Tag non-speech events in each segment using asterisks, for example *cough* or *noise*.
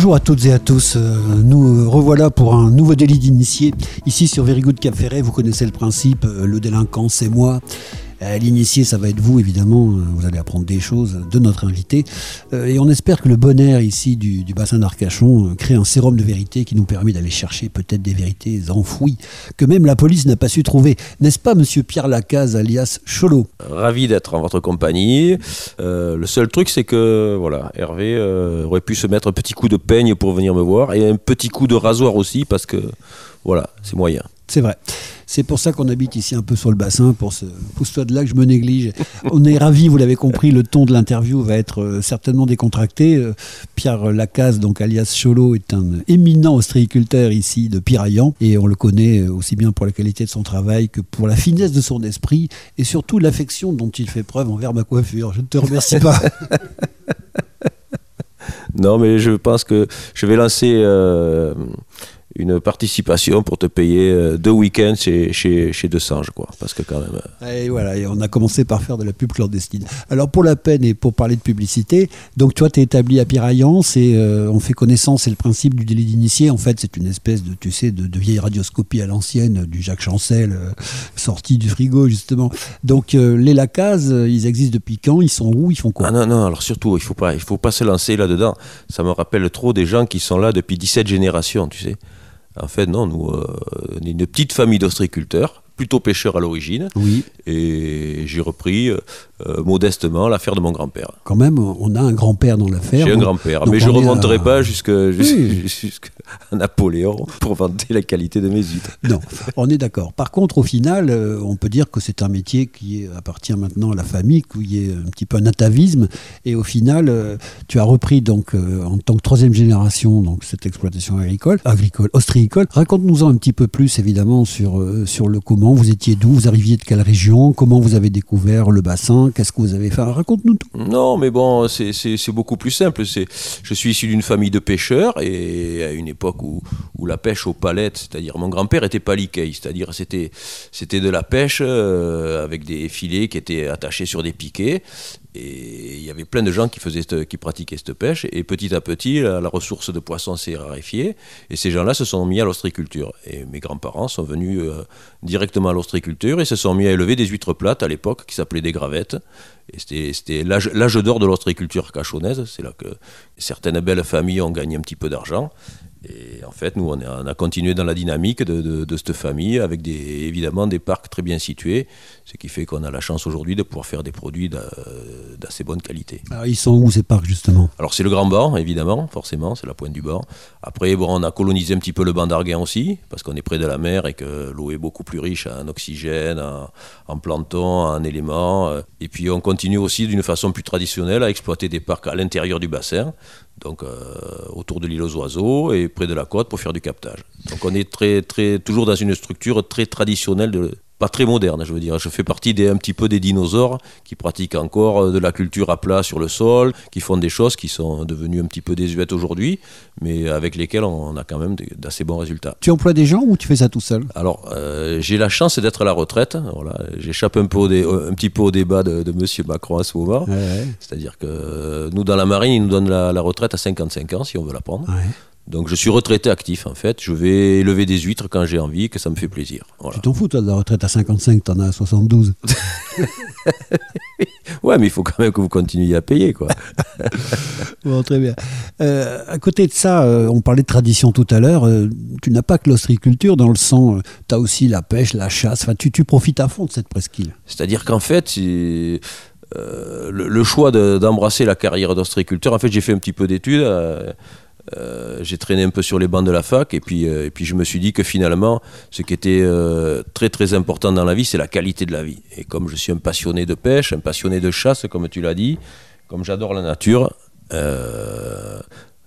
Bonjour à toutes et à tous. Euh, nous revoilà pour un nouveau délit d'initié. Ici sur Very Good Cap Ferret, vous connaissez le principe, euh, le délinquant c'est moi. Euh, l'initié, ça va être vous, évidemment. Euh, vous allez apprendre des choses de notre invité. Euh, et on espère que le bon air ici du, bassin d'Arcachon crée un sérum de vérité qui nous permet d'aller chercher peut-être des vérités enfouies que même la police n'a pas su trouver. N'est-ce pas, monsieur Pierre Lacaze, alias Cholo? Ravi d'être en votre compagnie. le seul truc, c'est que voilà, Hervé aurait pu se mettre un petit coup de peigne pour venir me voir et un petit coup de rasoir aussi parce que voilà, c'est moyen. C'est vrai. C'est pour ça qu'on habite ici un peu sur le bassin, pour ce pousse-toi de là que je me néglige. On est ravis, vous l'avez compris, le ton de l'interview va être euh, certainement décontracté. Euh, Pierre Lacaze, donc alias Cholo, est un éminent ostréiculteur ici de Piraillan et on le connaît euh, aussi bien pour la qualité de son travail que pour la finesse de son esprit et surtout l'affection dont il fait preuve envers ma coiffure. Je ne te remercie pas. *laughs* *laughs* non, mais je pense que je vais lancer une participation pour te payer euh, deux week-ends chez, chez, chez De Sange, quoi. Parce que quand même. Euh, et voilà, et on a commencé par faire de la pub clandestine. Alors pour la peine et pour parler de publicité, donc toi tu es établi à Piraillance et euh, on fait connaissance, c'est le principe du délit d'initié. En fait, c'est une espèce de, tu sais, de, vieille radioscopie à l'ancienne du Jacques Chancel, sorti du frigo justement. Donc les Lacases, ils existent depuis quand? Ils sont où? Ils font quoi? Ah non, non, alors surtout, il faut pas, il faut pas se lancer là-dedans. Ça me rappelle trop des gens qui sont là depuis 17 générations, tu sais. En fait, non, nous, euh, on est une petite famille d'ostriculteurs plutôt pêcheur à l'origine. Oui. Et j'ai repris euh, euh, modestement l'affaire de mon grand-père. Quand même, on a un grand-père dans l'affaire. J'ai un grand-père, mais je ne remonterai pas jusqu'à *laughs* Napoléon pour vanter la qualité de mes huîtres. Non, on est d'accord. Par contre, au final, euh, on peut dire que c'est un métier qui appartient maintenant à la famille, qui est un petit peu un atavisme. Et au final, tu as repris donc en tant que troisième génération donc cette exploitation agricole, agricole, ostréicole. Raconte-nous en un petit peu plus, évidemment, sur, sur le comment vous étiez d'où Vous arriviez de quelle région Comment vous avez découvert le bassin Qu'est-ce que vous avez fait Raconte-nous tout. Non, mais bon, c'est beaucoup plus simple. Je suis issu d'une famille de pêcheurs et à une époque où, où la pêche aux palettes, c'est-à-dire mon grand-père était paliquet, c'est-à-dire c'était de la pêche euh, avec des filets qui étaient attachés sur des piquets et il y avait plein de gens qui, faisaient qui pratiquaient cette pêche. Et petit à petit, la, ressource de poissons s'est raréfiée. Et ces gens-là se sont mis à l'ostriculture. Et mes grands-parents sont venus euh, directement à l'ostriculture et se sont mis à élever des huîtres plates à l'époque qui s'appelaient des gravettes. Et c'était l'âge d'or de l'ostriculture cachonnaise. C'est là que certaines belles familles ont gagné un petit peu d'argent. Et en fait, nous, on, a continué dans la dynamique de, cette famille avec des, évidemment des parcs très bien situés, ce qui fait qu'on a la chance aujourd'hui de pouvoir faire des produits d'assez bonne qualité. Alors, ils sont où ces parcs justement? Alors c'est le Grand Banc, évidemment, forcément, c'est la pointe du banc. Après, bon, on a colonisé un petit peu le banc d'Arguin aussi, parce qu'on est près de la mer et que l'eau est beaucoup plus riche en oxygène, en, en plancton, en éléments. Et puis on continue aussi d'une façon plus traditionnelle à exploiter des parcs à l'intérieur du bassin donc euh, autour de l'île aux oiseaux et près de la côte pour faire du captage. Donc on est très, très, toujours dans une structure très traditionnelle de, pas très moderne, je veux dire. Je fais partie des, un petit peu des dinosaures qui pratiquent encore euh, de la culture à plat sur le sol, qui font des choses qui sont devenues un petit peu désuètes aujourd'hui, mais avec lesquelles on a quand même d'assez bons résultats. Tu emploies des gens ou tu fais ça tout seul? Alors, euh, j'ai la chance d'être à la retraite. Voilà, J'échappe un, peu au un petit peu au débat de, de M. Macron à ce moment. C'est-à-dire que nous, dans la marine, ils nous donnent la, la, retraite à 55 ans, si on veut la prendre. Donc je suis retraité actif en fait. Je vais élever des huîtres quand j'ai envie, que ça me fait plaisir. Tu t'en fous toi de la retraite à 55, t'en as à 72. *laughs* ouais, mais il faut quand même que vous continuiez à payer quoi. *laughs* bon, très bien. Euh, à côté de ça, euh, on parlait de tradition tout à l'heure. Euh, tu n'as pas que l'ostriculture dans le sang. tu as aussi la pêche, la chasse. Enfin, tu, tu profites à fond de cette presqu'île. C'est-à-dire qu'en fait, le, le, choix d'embrasser la carrière d'ostriculteur, en fait, j'ai fait un petit peu d'études. Euh, j'ai traîné un peu sur les bancs de la fac et puis, euh, et puis je me suis dit que finalement, ce qui était euh, très très important dans la vie, c'est la qualité de la vie. Et comme je suis un passionné de pêche, un passionné de chasse, comme tu l'as dit, comme j'adore la nature,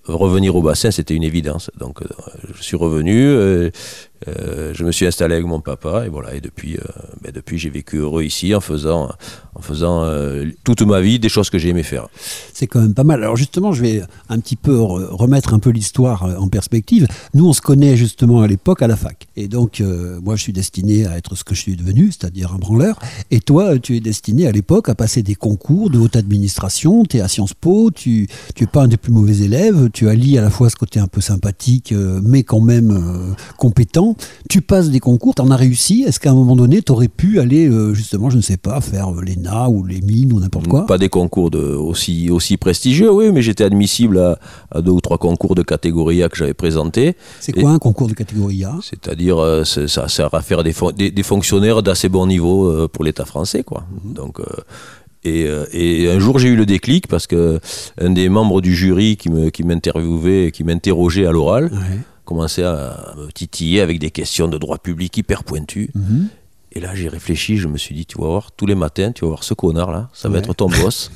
revenir au bassin, c'était une évidence. Donc je suis revenu, je me suis installé avec mon papa et voilà. Et depuis, ben, depuis j'ai vécu heureux ici en faisant, en faisant toute ma vie des choses que j'ai aimé faire. C'est quand même pas mal. Alors justement, je vais un petit peu remettre un peu l'histoire en perspective. Nous, on se connaît justement à l'époque à la fac. Et donc, moi, je suis destiné à être ce que je suis devenu, c'est-à-dire un branleur. Et toi, tu es destiné à l'époque à passer des concours de haute administration. Tu es à Sciences Po, tu n'es pas un des plus mauvais élèves. Tu allies à la fois ce côté un peu sympathique, euh, mais quand même euh, compétent. Tu passes des concours, tu en as réussi. Est-ce qu'à un moment donné, tu aurais pu aller, euh, justement, je ne sais pas, faire l'ENA ou les mines ou n'importe quoi? Pas des concours de, aussi, aussi prestigieux, oui, mais j'étais admissible à, deux ou trois concours de catégorie A que j'avais présentés. C'est quoi un concours de catégorie A? C'est-à-dire, ça sert à faire des, des, fonctionnaires d'assez bon niveau pour l'État français, quoi. Mhm. Donc, euh, et, un jour, j'ai eu le déclic parce que un des membres du jury qui m'interviewait, qui m'interrogeait à l'oral, commençait à me titiller avec des questions de droit public hyper pointues. Mhm. Et là, j'ai réfléchi, je me suis dit, tu vas voir, tous les matins, tu vas voir ce connard là, ça va être ton *laughs* boss.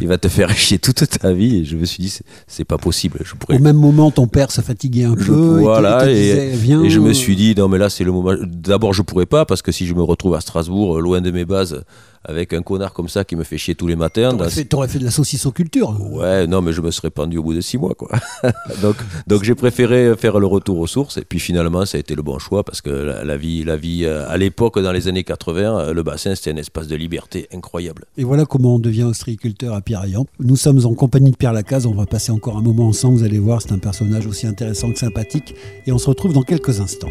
il va te faire chier toute ta vie. Et je me suis dit, c'est pas possible. Je pourrais... Au même moment, ton père se fatiguait un peu. Voilà, et, et, je me suis dit, non, mais là, c'est le moment. D'abord, je pourrais pas, parce que si je me retrouve à Strasbourg, loin de mes bases, avec un connard comme ça qui me fait chier tous les matins. T'aurais, fait, fait, de la saucisse aux cultures. Ouais, non, mais je me serais pendu au bout de six mois, quoi. *laughs* donc, donc j'ai préféré faire le retour aux sources. Et puis finalement, ça a été le bon choix parce que la, vie, la vie, euh, à l'époque, dans les années 80, euh, le bassin, c'était un espace de liberté incroyable. Et voilà comment on devient ostréiculteur à Pierre-Ayant. Nous sommes en compagnie de Pierre Lacaze. On va passer encore un moment ensemble. Vous allez voir, c'est un personnage aussi intéressant que sympathique. Et on se retrouve dans quelques instants.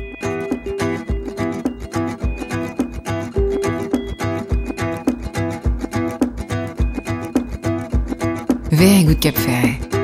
Very Good Cap Ferret.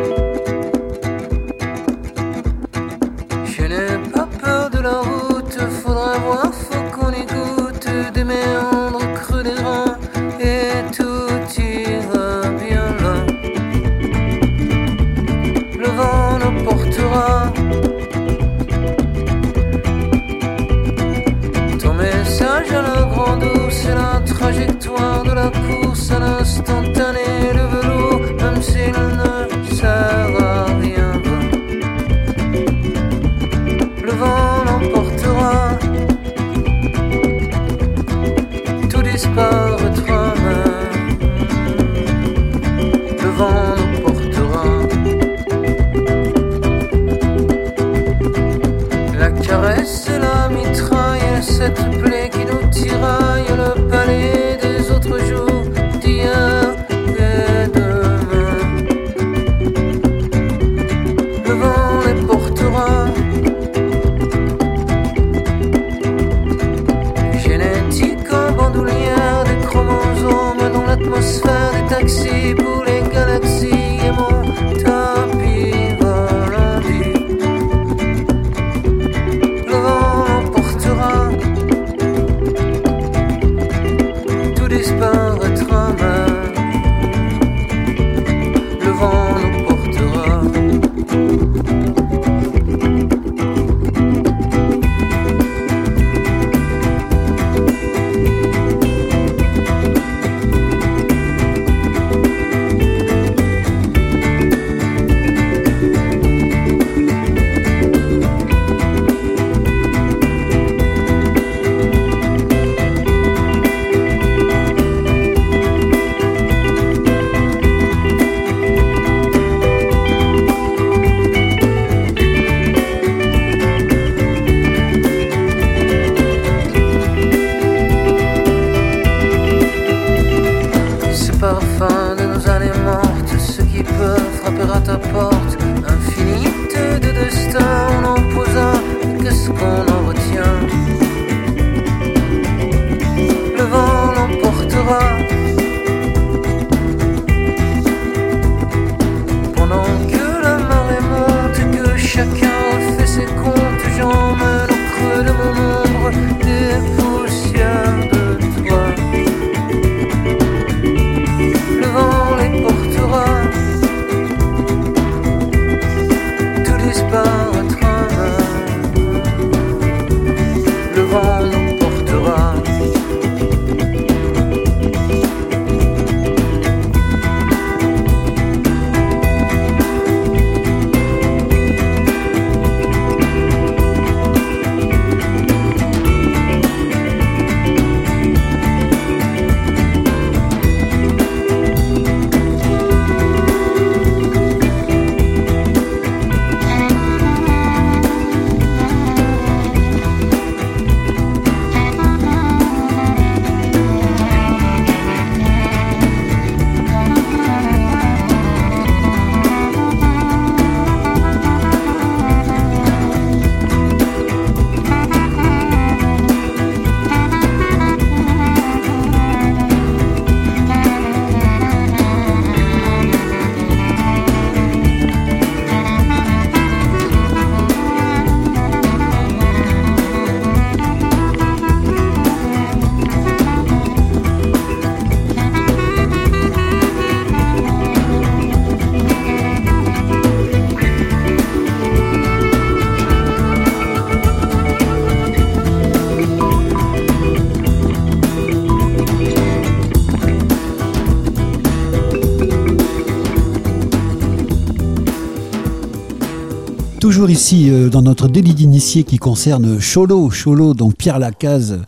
Toujours ici euh, dans notre délit d'initié qui concerne Cholo. Cholo, donc Pierre Lacaze,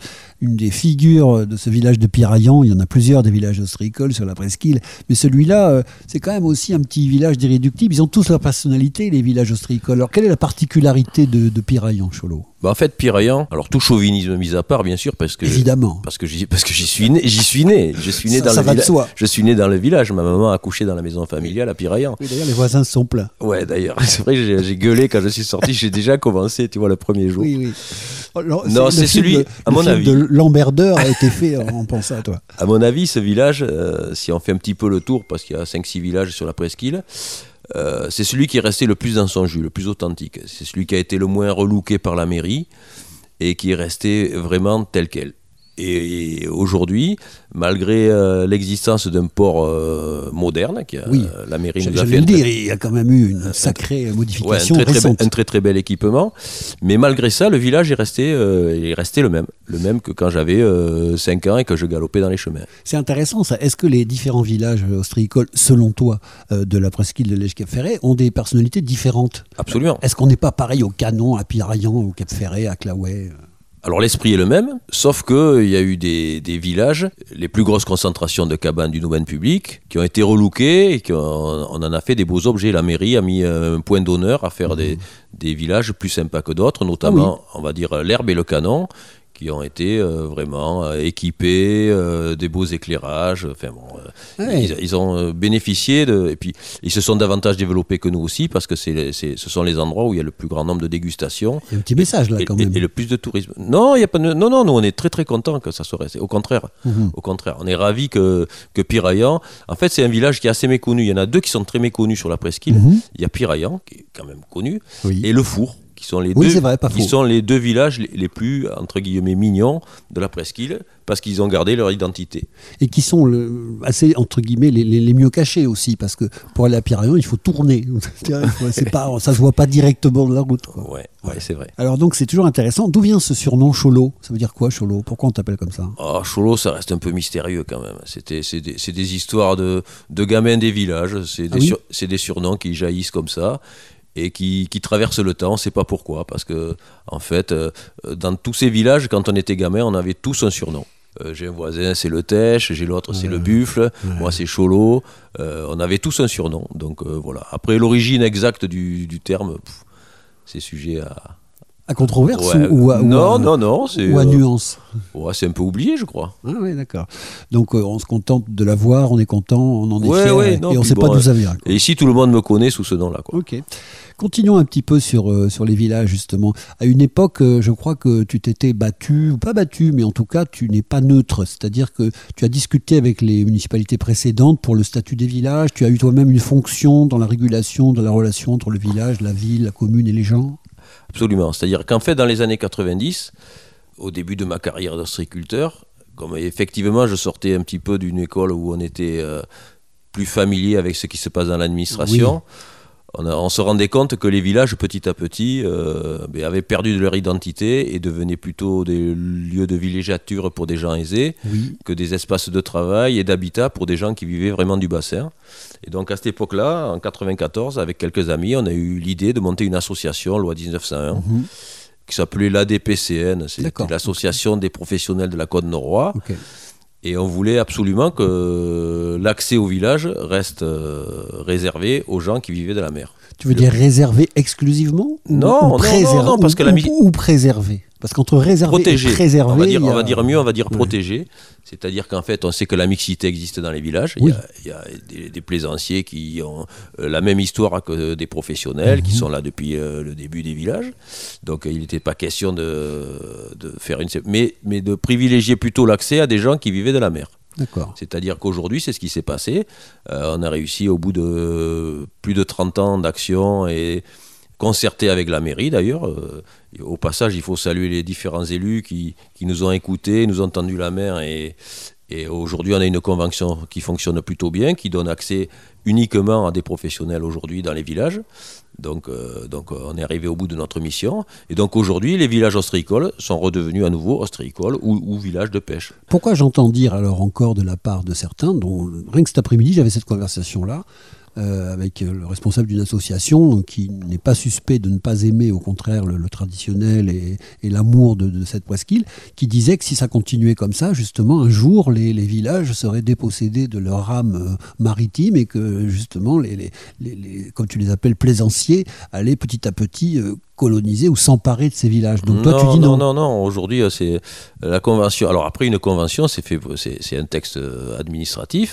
une des figures de ce village de Piraillan. Il y en a plusieurs des villages ostréicoles sur la presqu'île. Mais celui-là, euh, c'est quand même aussi un petit village d'irréductibles. Ils ont tous leur personnalité, les villages ostréicoles. Alors, quelle est la particularité de, de Piraillan, Cholo? Bah, en fait, Piraillan, alors tout chauvinisme mis à part, bien sûr, parce que Évidemment. parce que j'y parce que j'y suis né, j'y suis né, je suis né Ça- dans ça le va de village. soi. Je suis né dans le village. Ma maman a accouché dans la maison familiale à Piraillan. Oui, D'ailleurs, les voisins sont plaints. Ouais, d'ailleurs, *laughs* c'est vrai, que j'ai j'ai gueulé quand je suis sorti. J'ai déjà commencé, tu vois, le premier jour. Oui, oui. Alors, Non, c'est film celui- de- à mon film avis. de Lamberdeur a été fait en pensant à toi. À mon avis, ce village, euh, si on fait un petit peu le tour, parce qu'il y a 5-6 villages sur la presqu'île, euh, c'est celui qui est resté le plus dans son jus, le plus authentique. C'est celui qui a été le moins relooké par la mairie et qui est resté vraiment tel quel. Et, aujourd'hui, malgré euh, l'existence d'un port euh, moderne, qui a, Oui. la mairie nous a fait le un très- dire, il y a quand même eu une sacrée Ouais, un, modification très, très, be- récente. un très très bel équipement. Mais malgré ça, le village est resté, euh, est resté le même. Le même que quand j'avais 5 ans et que je galopais dans les chemins. C'est intéressant ça. Est-ce que les différents villages ostréicoles, selon toi, euh, de la presqu'île de l'Èche-Cap-Ferret, ont des personnalités différentes? Absolument. Est-ce qu'on n'est pas pareil au Canon, à Piraillan, au Cap-Ferret, à Claouet Alors l'esprit est le même, sauf qu'il y a eu des, des villages, les plus grosses concentrations de cabanes du domaine public, qui ont été relookés et qu'on on en a fait des beaux objets. La mairie a mis un point d'honneur à faire des, des villages plus sympas que d'autres, notamment, on va dire, l'herbe et le canon, qui ont été euh, vraiment euh, équipés, euh, des beaux éclairages. Enfin bon, Ouais. ils, ils ont bénéficié de, et puis ils se sont davantage développés que nous aussi parce que c'est, c'est- ce sont les endroits où il y a le plus grand nombre de dégustations Il y a un petit message là et, quand et- même. et le plus de tourisme. Non, il y a pas non, non, nous on est très très contents que ça soit resté. Au contraire, Mhm. au contraire, on est ravis que que Piraillan. En fait, c'est un village qui est assez méconnu. Il y en a deux qui sont très méconnus sur la presqu'île. Mhm. Il y a Piraillan qui est quand même connu Oui. et le Four qui sont les Oui, deux vrai, qui sont les deux villages les, les plus entre guillemets mignons de la presqu'île parce qu'ils ont gardé leur identité. Et qui sont le- assez, entre guillemets, les, les- mieux cachés aussi, parce que pour aller à Piraillan, il faut tourner. *laughs* Pas, ça se voit pas directement de la route. quoi. Ouais, ouais, c'est vrai. Alors donc c'est toujours intéressant. D'où vient ce surnom Cholo? Ça veut dire quoi Cholo? Pourquoi on t'appelle comme ça? Ah, Cholo, ça reste un peu mystérieux quand même. C'était, c'est, des, des histoires de, de gamins des villages. C'est des, Ah oui? sur- c'est des surnoms qui jaillissent comme ça et qui, qui traversent le temps. On ne sait pas pourquoi. Parce que, en fait, euh, dans tous ces villages, quand on était gamin, on avait tous un surnom. Euh, j'ai un voisin, c'est le Tèche, j'ai l'autre, c'est le Buffle, moi c'est Cholo. Euh, on avait tous un surnom. Donc euh, voilà. Après, l'origine exacte du, du terme, c'est sujet à. À controverse Ouais. ou, à, ou non, à- non, non, c'est, ou à euh, nuance ouais, c'est un peu oublié, je crois. Ah oui, d'accord. Donc euh, on se contente de la voir, on est content, on en est Ouais, fier, ouais, et, non, et on ne sait bon, pas d'où ça vient. quoi. Et ici, tout le monde me connaît sous ce nom-là. Quoi. Ok. Continuons un petit peu sur, euh, sur les villages, justement. À une époque, je crois que tu t'étais battu, ou pas battu, mais en tout cas, tu n'es pas neutre. C'est-à-dire que tu as discuté avec les municipalités précédentes pour le statut des villages. Tu as eu toi-même une fonction dans la régulation de la relation entre le village, la ville, la commune et les gens? Absolument. C'est-à-dire qu'en fait, dans les années 90, au début de ma carrière d'ostriculteur, comme effectivement je sortais un petit peu d'une école où on était euh, plus familier avec ce qui se passe dans l'administration, on, a- on se rendait compte que les villages, petit à petit, euh, ben, avaient perdu de leur identité et devenaient plutôt des lieux de villégiature pour des gens aisés Oui. que des espaces de travail et d'habitat pour des gens qui vivaient vraiment du bassin. Et donc à cette époque-là, en 94, avec quelques amis, on a eu l'idée de monter une association, loi 1901, Mhm. qui s'appelait l'ADPCN, D'accord. l'association des professionnels de la Côte Norois. Ok. Et on voulait absolument que l'accès au village reste euh, réservé aux gens qui vivaient de la mer. Tu veux dire réservé exclusivement ou- Non, ou non, préservé- non, non, parce ou- que la ou préservé? Parce qu'entre réservé Protégé. et on, va dire, on va dire mieux, on va dire Ouais. protégé. C'est-à-dire qu'en fait, on sait que la mixité existe dans les villages. Il y a- Il y a, des, des plaisanciers qui ont euh, la même histoire que des professionnels, Mhm. qui sont là depuis euh, le début des villages. Donc euh, il n'était pas question de, de faire une... Mais, mais de privilégier plutôt l'accès à des gens qui vivaient de la mer. D'accord. C'est-à-dire qu'aujourd'hui, c'est ce qui s'est passé. Euh, on a réussi au bout de plus de 30 ans d'action et concerté avec la mairie d'ailleurs. Euh, au passage, il faut saluer les différents élus qui, qui nous ont écoutés, nous ont tendu la main et, et aujourd'hui, on a une convention qui fonctionne plutôt bien, qui donne accès uniquement à des professionnels aujourd'hui dans les villages. Donc, euh, donc on est arrivé au bout de notre mission. Et donc aujourd'hui, les villages ostréicoles sont redevenus à nouveau ostréicoles ou, ou villages de pêche. Pourquoi j'entends dire alors encore de la part de certains, dont rien que cet après-midi j'avais cette conversation-là, euh, avec le responsable d'une association qui n'est pas suspect de ne pas aimer, au contraire, le, traditionnel et, l'amour de, cette presqu'île, qui disait que si ça continuait comme ça, justement, un jour, les, villages seraient dépossédés de leur âme euh, maritime et que, justement, les- comme tu les appelles, plaisanciers, allaient petit à petit euh, coloniser ou s'emparer de ces villages. Donc toi, tu dis non. non, non. Aujourd'hui, euh, c'est euh, la convention. Alors après, une convention, c'est fait, c'est un texte euh, administratif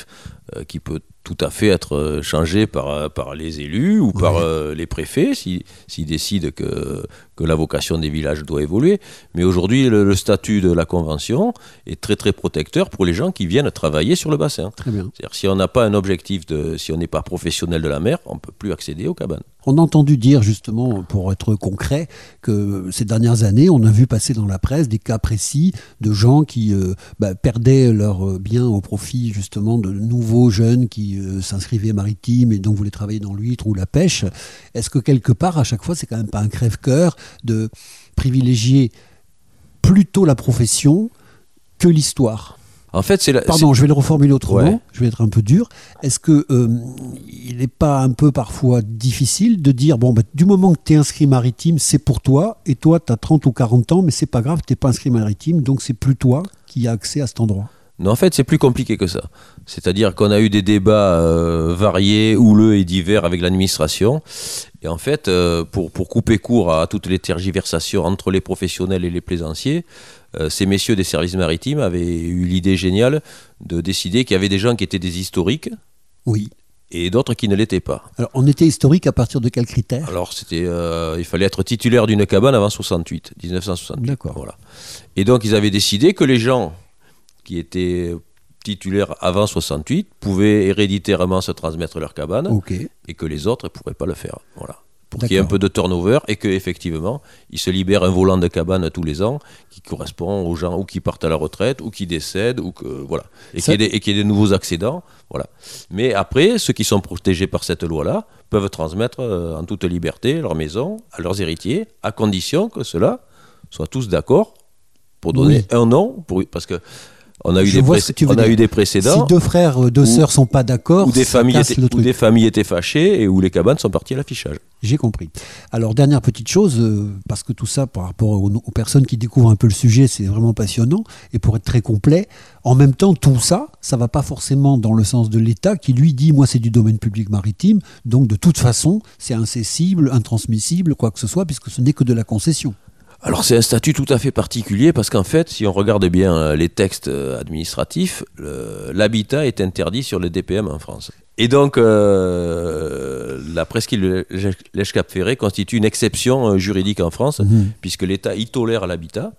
euh, qui peut tout à fait être changé par, par les élus ou par euh, les préfets s'ils s'ils décident que, que la vocation des villages doit évoluer. Mais aujourd'hui, le, le statut de la convention est très très protecteur pour les gens qui viennent travailler sur le bassin. Très bien. C'est-à-dire si on n'a pas un objectif de, si on n'est pas professionnel de la mer, on peut plus accéder aux cabanes. On a entendu dire justement, pour être concret, que ces dernières années, on a vu passer dans la presse des cas précis de gens qui euh, bah, perdaient leurs biens au profit justement de nouveaux jeunes qui euh, s'inscrivaient maritimes et donc voulaient travailler dans l'huître ou la pêche. Est-ce que quelque part, à chaque fois, c'est quand même pas un crève-cœur de privilégier plutôt la profession que l'histoire? En fait, c'est la, Pardon, je vais le reformuler autrement. Ouais. Je vais être un peu dur. Est-ce que euh, il n'est pas un peu parfois difficile de dire bon, bah, du moment que tu es inscrit maritime, c'est pour toi, et toi, tu as 30 ou 40 ans, mais c'est pas grave, tu n'es pas inscrit maritime, donc c'est plus toi qui as accès à cet endroit? Non, en fait, c'est plus compliqué que ça. C'est-à-dire qu'on a eu des débats euh, variés, houleux et divers avec l'administration. Et en fait, euh, pour, pour couper court à toutes les tergiversations entre les professionnels et les plaisanciers, euh, ces messieurs des services maritimes avaient eu l'idée géniale de décider qu'il y avait des gens qui étaient des historiques Oui. et d'autres qui ne l'étaient pas. Alors, on était historique à partir de quels critères? Alors, c'était, il fallait être titulaire d'une cabane avant 68, 1968. D'accord. Voilà. Et donc, ils avaient décidé que les gens qui étaient titulaires avant 68 pouvaient héréditairement se transmettre leur cabane et que les autres ne pourraient pas le faire. Voilà. Pour qu'il y ait un peu de turnover et qu'effectivement, ils se libèrent un volant de cabane tous les ans qui correspond aux gens ou qui partent à la retraite ou qui décèdent ou que voilà et qu'il y, ait des- et qu'il y ait des nouveaux accédants. Voilà. Mais après, ceux qui sont protégés par cette loi-là peuvent transmettre euh, en toute liberté leur maison à leurs héritiers à condition que ceux-là soient tous d'accord pour donner Oui. un nom pour, parce que on a eu, des, vois précé- ce que tu veux on a dire. eu des Si précédents deux frères, euh, deux sœurs sont pas d'accord, où des, familles étaient, le où des familles étaient fâchées et où les cabanes sont parties à l'affichage. J'ai compris. Alors, dernière petite chose, euh, parce que tout ça, par rapport aux, aux personnes qui découvrent un peu le sujet, c'est vraiment passionnant. Et pour être très complet, en même temps, tout ça, ça va pas forcément dans le sens de l'État qui, lui, dit moi, c'est du domaine public maritime. Donc, de toute façon, c'est incessible, intransmissible, quoi que ce soit, puisque ce n'est que de la concession. Alors c'est un statut tout à fait particulier parce qu'en fait, si on regarde bien euh, les textes euh, administratifs, l'habitat est interdit sur le DPM en France. Et donc, euh, la presqu'île Lèche-Cap-Ferré constitue une exception juridique en France, Mhm. puisque l'État y tolère l'habitat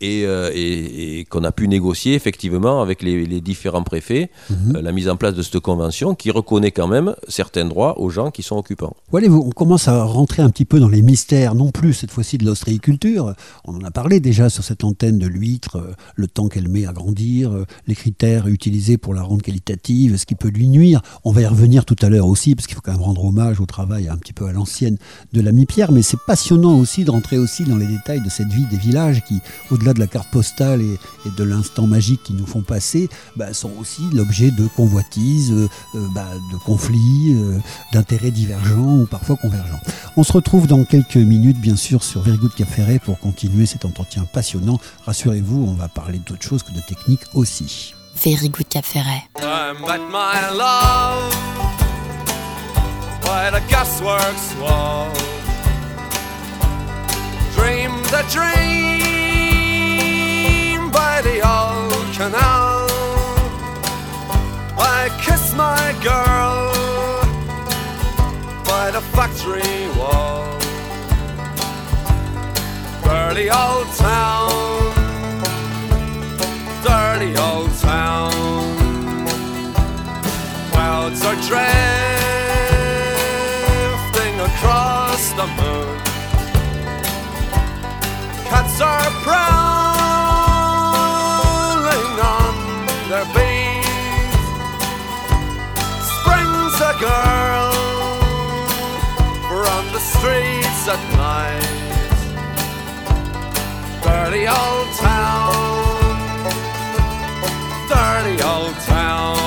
et, euh, et- et qu'on a pu négocier effectivement avec les, les différents préfets Mhm. euh, la mise en place de cette convention qui reconnaît quand même certains droits aux gens qui sont occupants. Voilà, on commence à rentrer un petit peu dans les mystères, non plus cette fois-ci de l'ostréiculture. On en a parlé déjà sur cette antenne de l'huître, euh, le temps qu'elle met à grandir, euh, les critères utilisés pour la rendre qualitative, ce qui peut lui nuire. On va y revenir tout à l'heure aussi, parce qu'il faut quand même rendre hommage au travail un petit peu à l'ancienne de l'ami Pierre. Mais c'est passionnant aussi de rentrer aussi dans les détails de cette vie des villages qui, au-delà de la carte postale et, et de l'instant magique qu'ils nous font passer, bah, sont aussi l'objet de convoitises, euh, euh, bah, de conflits, euh, d'intérêts divergents ou parfois convergents. On se retrouve dans quelques minutes, bien sûr, sur Very Good Cap Ferret pour continuer cet entretien passionnant. Rassurez-vous, on va parler d'autre chose que de technique aussi. Very Good Cap Ferret. I met my love by the gasworks wall. Dreamed a dream my girl by the factory wall. Dirty old town, dirty old town. Clouds are drifting across the moon. Cats are prowling girl from the streets at night. Dirty old town, dirty old town.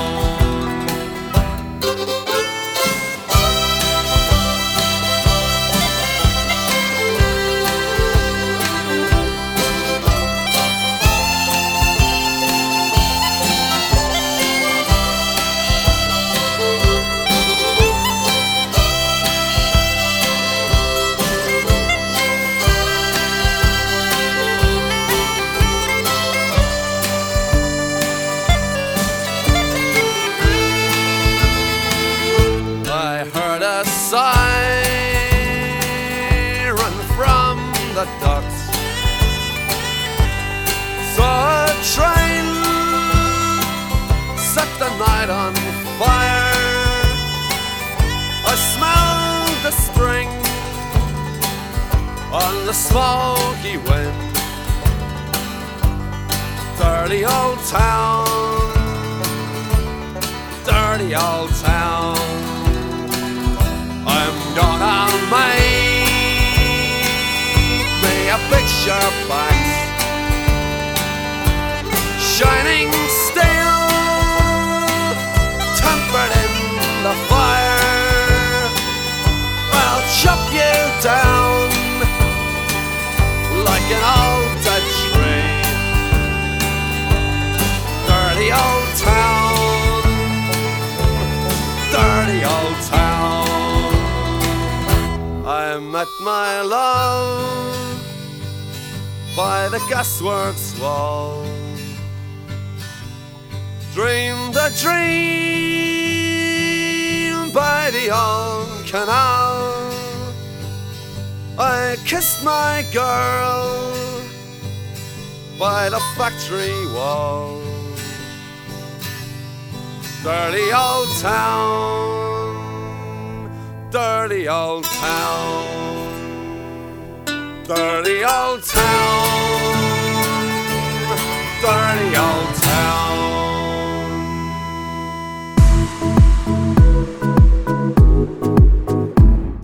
I kissed my girl by the factory wall. Dirty old town, dirty old town, dirty old town, dirty old town.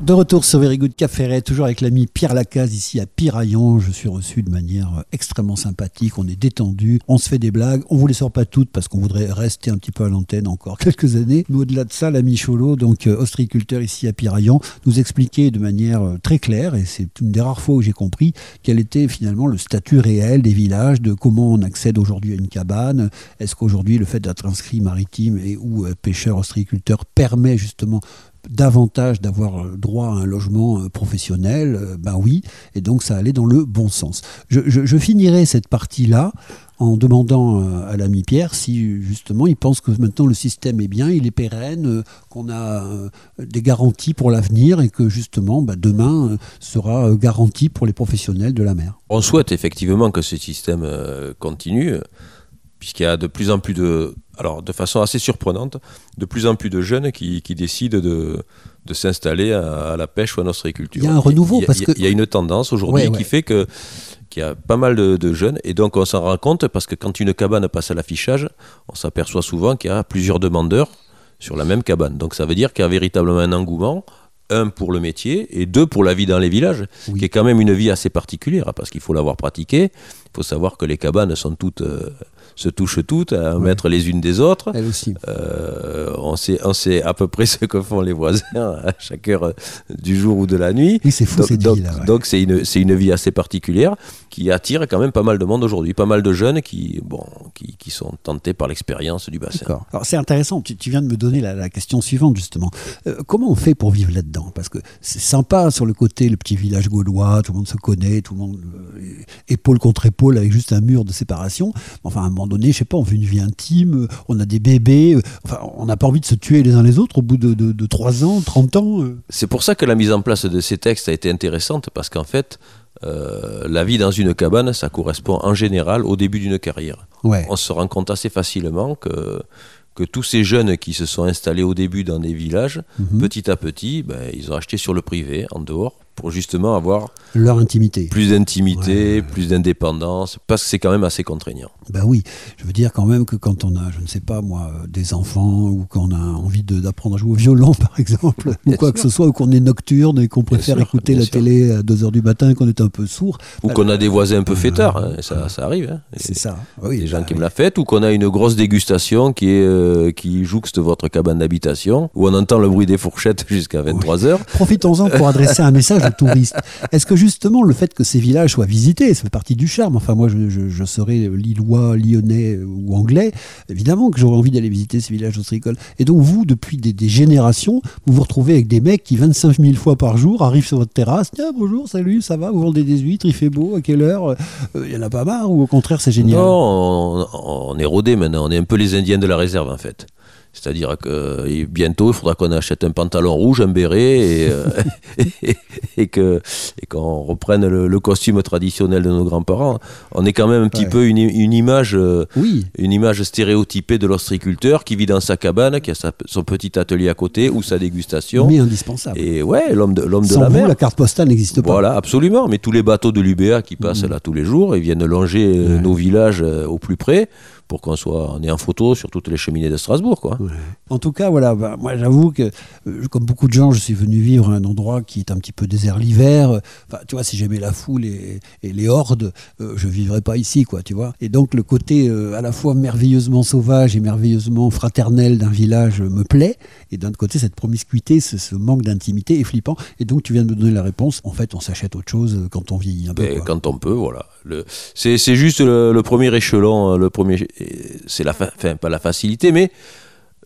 De retour sur Very Good Café toujours avec l'ami Pierre Lacaze ici à Piraillon. Je suis reçu de manière extrêmement sympathique, on est détendu, on se fait des blagues, on vous les sort pas toutes parce qu'on voudrait rester un petit peu à l'antenne encore *laughs* quelques années. Mais au-delà de ça, l'ami Cholo, donc euh, ostréiculteur ici à Piraillon, nous expliquait de manière euh, très claire, et c'est une des rares fois où j'ai compris, quel était finalement le statut réel des villages, de comment on accède aujourd'hui à une cabane. Est-ce qu'aujourd'hui le fait d'être inscrit maritime et ou euh, pêcheur ostréiculteur permet justement davantage d'avoir euh, droit à un logement euh, professionnel, ben oui, et donc ça allait dans le bon sens. Je, je- finirai cette partie-là en demandant à l'ami Pierre si justement il pense que maintenant le système est bien, il est pérenne, qu'on a des garanties pour l'avenir et que justement ben, demain sera garanti pour les professionnels de la mer. On souhaite effectivement que ce système continue, puisqu'il y a de plus en plus de, alors de façon assez surprenante, de plus en plus de jeunes qui, qui décident de, de s'installer à, à la pêche ou à l'ostréiculture. Il y a un renouveau, Il y a- parce que- il y a une tendance aujourd'hui Ouais, ouais. qui fait que qu'il y a pas mal de, de jeunes et donc on s'en rend compte parce que quand une cabane passe à l'affichage, on s'aperçoit souvent qu'il y a plusieurs demandeurs sur la même cabane. Donc ça veut dire qu'il y a véritablement un engouement. Un pour le métier et deux pour la vie dans les villages, Oui. qui est quand même une vie assez particulière, hein, parce qu'il faut l'avoir pratiquée. Il faut savoir que les cabanes sont toutes, euh, se touchent toutes à un mètre les unes des autres. Elle aussi. Euh, on, sait, on sait à peu près *laughs* ce que font les voisins à chaque heure du jour ou de la nuit. Oui, c'est fou Donc- cette donc, ouais. c'est une, c'est une vie assez particulière qui attire quand même pas mal de monde aujourd'hui, pas mal de jeunes qui, bon, qui, qui sont tentés par l'expérience du bassin. D'accord. Alors c'est intéressant, tu, tu viens de me donner la, la question suivante justement. Euh, comment on fait pour vivre là-dedans? Parce que c'est sympa sur le côté, le petit village gaulois, tout le monde se connaît, tout le monde euh, épaule contre épaule avec juste un mur de séparation. Enfin un moment donné, je sais pas, on veut une vie intime, on a des bébés, euh, enfin on n'a pas envie de se tuer les uns les autres au bout de, de, de 3 ans, 30 ans. euh. C'est pour ça que la mise en place de ces textes a été intéressante, parce qu'en fait, euh, la vie dans une cabane, ça correspond en général au début d'une carrière. Ouais. On se rend compte assez facilement que, que tous ces jeunes qui se sont installés au début dans des villages, Mhm. petit à petit, ben, ils ont acheté sur le privé, en dehors, pour justement avoir Leur intimité. plus d'intimité, Ouais. plus d'indépendance, parce que c'est quand même assez contraignant. Ben oui, je veux dire quand même que quand on a, je ne sais pas moi, euh, des enfants ou qu'on a envie d'apprendre à jouer au violon *laughs* par exemple, ou quoi sûr. que ce soit, ou qu'on est nocturne et qu'on préfère sûr, écouter la sûr. télé à 2h du matin et qu'on est un peu sourd. Ou ben, qu'on a des voisins un peu fêtards, hein, ça, ça arrive. hein. C'est ça. Oui, des gens bah qui oui. aiment la fête, ou qu'on a une grosse dégustation qui, est, euh, qui jouxte votre cabane d'habitation, où on entend le bruit des fourchettes *laughs* jusqu'à 23h. Profitons-en pour adresser un message Est-ce que justement le fait que ces villages soient visités, ça fait partie du charme. Enfin, moi, je, serais lillois, lyonnais ou anglais, évidemment que j'aurais envie d'aller visiter ces villages ostréicoles. Et donc, vous, depuis des, générations, vous vous retrouvez avec des mecs qui, 25 000 fois par jour, arrivent sur votre terrasse. Tiens, bonjour, salut, ça va? Vous vendez des huîtres, il fait beau, à quelle heure? Il y en a pas marre Ou au contraire, c'est génial? Non, on, on est rodé maintenant, on est un peu les Indiens de la réserve en fait. C'est-à-dire que et bientôt, il faudra qu'on achète un pantalon rouge, un béret et, euh, *laughs* et, et et qu'on reprenne le, le costume traditionnel de nos grands-parents. On est quand même un petit Ouais. peu une, une image, euh, Oui. une image stéréotypée de l'ostriculteur qui vit dans sa cabane, qui a sa- son petit atelier à côté ou sa dégustation. Mais indispensable. Et ouais, l'homme de l'homme de la vous, mer. la carte postale n'existe pas. Voilà, absolument. Mais tous les bateaux de l'UBA qui passent là tous les jours, ils viennent longer euh, Ouais. nos villages euh, au plus près pour qu'on soit on est en photo sur toutes les cheminées de Strasbourg, quoi. Ouais. En tout cas, voilà, bah, moi j'avoue que, euh, comme beaucoup de gens, je suis venu vivre à un endroit qui est un petit peu désert l'hiver. Enfin, tu vois, si j'aimais la foule et, et les hordes, euh, je vivrais pas ici, quoi, tu vois. Et donc le côté euh, à la fois merveilleusement sauvage et merveilleusement fraternel d'un village me plaît. Et d'un autre côté, cette promiscuité, ce, ce manque d'intimité est flippant. Et donc tu viens de me donner la réponse. En fait, on s'achète autre chose euh, quand on vieillit un peu. Quoi. quand on peut, voilà. C'est juste le, le premier échelon, le premier, c'est la, fa- enfin pas la facilité, mais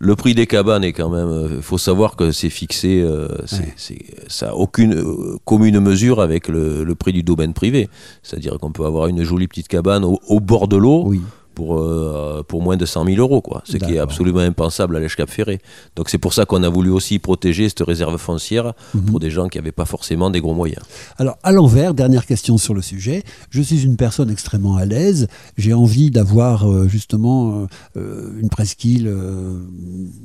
le prix des cabanes est quand même. Il faut savoir que c'est fixé, euh, Ouais. ça n'a aucune euh, commune mesure avec le, le prix du domaine privé. C'est-à-dire qu'on peut avoir une jolie petite cabane au, au bord de l'eau. Oui. Pour, euh, pour moins de 100 000 euros, quoi. ce qui est absolument impensable à l'Èche-Cap-Ferré. Donc c'est pour ça qu'on a voulu aussi protéger cette réserve foncière Mhm. pour des gens qui n'avaient pas forcément des gros moyens. Alors, à l'envers, dernière question sur le sujet. Je suis une personne extrêmement à l'aise. J'ai envie d'avoir euh, justement euh, une presqu'île.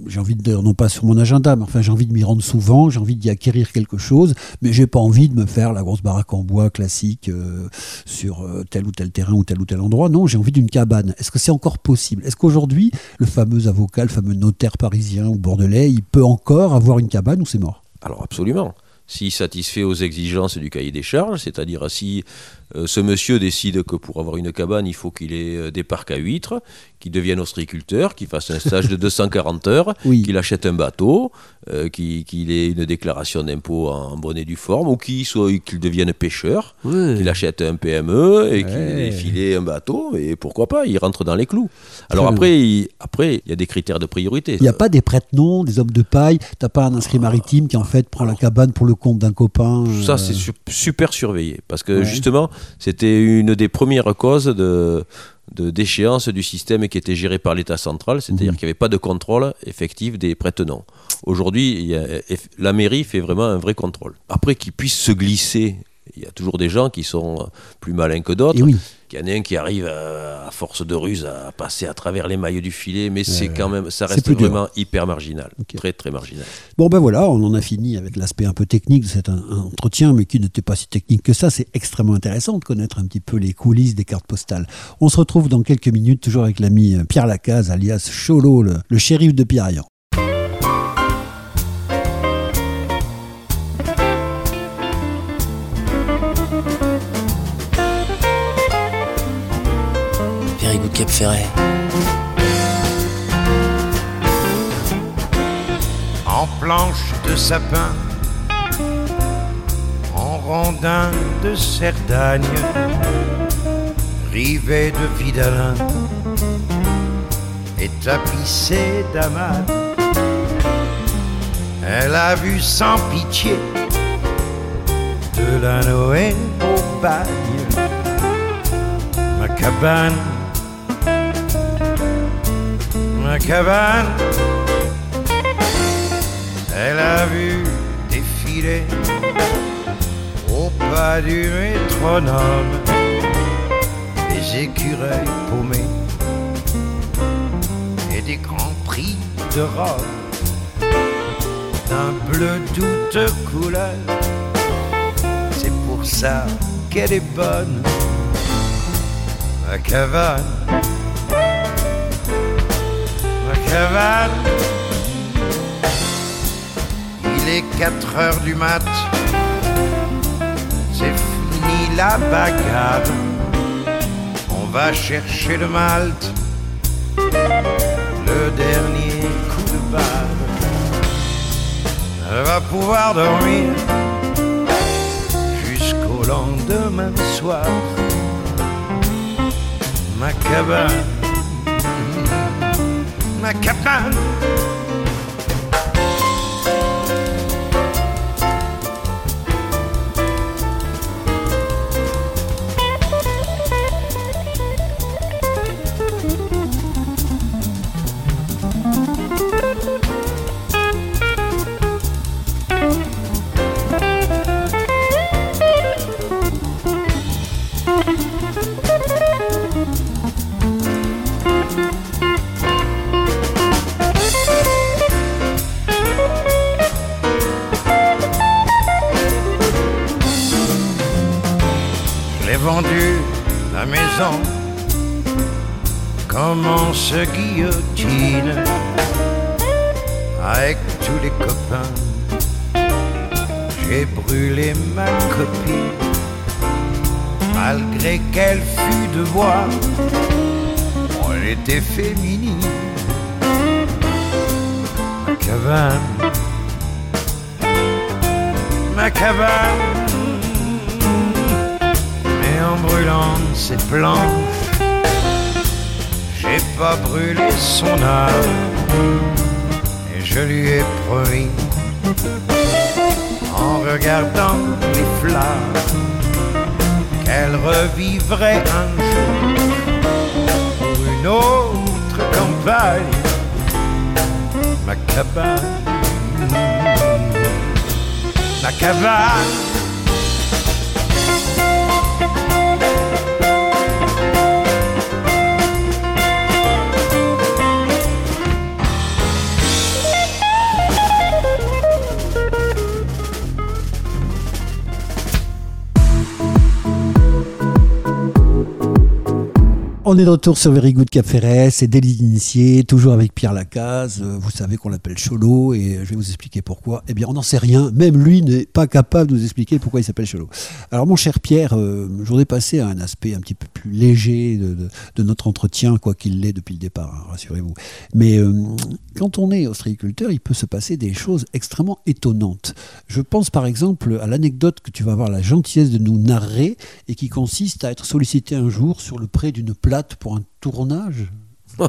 j'ai envie de non pas sur mon agenda, mais enfin, j'ai envie de m'y rendre souvent. J'ai envie d'y acquérir quelque chose. Mais j'ai pas envie de me faire la grosse baraque en bois classique sur tel ou tel terrain ou tel ou tel endroit. Non, j'ai envie d'une cabane. Est-ce que c'est encore possible? Est-ce qu'aujourd'hui, le fameux avocat, le fameux notaire parisien ou bordelais, il peut encore avoir une cabane ou c'est mort? Alors absolument. S'il satisfait aux exigences du cahier des charges, c'est-à-dire si ce monsieur décide que pour avoir une cabane, il faut qu'il ait euh, des parcs à huîtres, qu'il devienne ostriculteur, qu'il fasse un stage de 240 heures, *laughs* Oui. qu'il achète un bateau, euh, qu'il ait une déclaration d'impôt en bonne et due forme, ou qu'il soit- qu'il devienne pêcheur, Ouais. qu'il achète un PME et qu'il Ouais. ait filé un bateau, et pourquoi pas, il rentre dans les clous. Alors après, il, après, il y a des critères de priorité. Il n'y a pas des prête-noms, des hommes de paille. T'as pas un inscrit maritime qui en fait prend la cabane pour le compte d'un copain. euh, Ça, c'est su- super surveillé. Parce que Ouais. justement, c'était une des premières causes de, de déchéance du système qui était géré par l'État central, c'est-à-dire Mhm. qu'il n'y avait pas de contrôle effectif des prête-noms. Aujourd'hui, la mairie fait vraiment un vrai contrôle. Après qu'ils puissent se glisser, il y a toujours des gens qui sont plus malins que d'autres. Oui. Il y en a un qui arrive à, à force de ruse à passer à travers les mailles du filet, mais c'est quand même, ça reste dur. vraiment hyper marginal, très très marginal. Bon ben voilà, on en a fini avec l'aspect un peu technique de cet un- un entretien, mais qui n'était pas si technique que ça. C'est extrêmement intéressant de connaître un petit peu les coulisses des cartes postales. On se retrouve dans quelques minutes, toujours avec l'ami euh, Pierre Lacaze, alias Cholo, le, le shérif de Piraillan. Cap Ferret. en planche de sapin, en rondin de Cerdagne, rivet de Vidalin et tapissé d'amas. Elle a vu sans pitié de la Noé au bagne ma cabane, ma cabane. Elle a vu défiler au pas du métronome des écureuils paumés et des grands prix de Rome d'un bleu toute couleur. C'est pour ça qu'elle est bonne, ma cabane, Il est 4 heures du mat. C'est fini la bagarre. On va chercher le malte. Le dernier coup de barre. Elle va pouvoir dormir jusqu'au lendemain soir. Ma cabane. my captain. Cabane. vendu la maison. Comment se guillotine avec tous les copains? J'ai brûlé ma copine, malgré qu'elle fût de bois. Elle était féminine. Ma cabane, ma cabane. En brûlant ses planches, j'ai pas brûlé son âme. Et je lui ai promis, en regardant les flammes, qu'elle revivrait un jour pour une autre campagne, ma cabane, ma cabane. On est de retour sur Very Good Cap Ferret, c'est délit d'initié, toujours avec Pierre Lacaze. Euh, Vous savez qu'on l'appelle Cholo et je vais vous expliquer pourquoi. Eh bien, on n'en sait rien. Même lui n'est pas capable de nous expliquer pourquoi il s'appelle Cholo. Alors, mon cher Pierre, euh, je voudrais passer à un aspect un petit peu plus léger de, notre entretien, quoi qu'il l'ait depuis le départ, hein, rassurez-vous. Mais euh, quand on est ostréiculteur, il peut se passer des choses extrêmement étonnantes. Je pense par exemple à l'anecdote que tu vas avoir la gentillesse de nous narrer et qui consiste à être sollicité un jour sur le pré d'une plate pour un tournage? *laughs*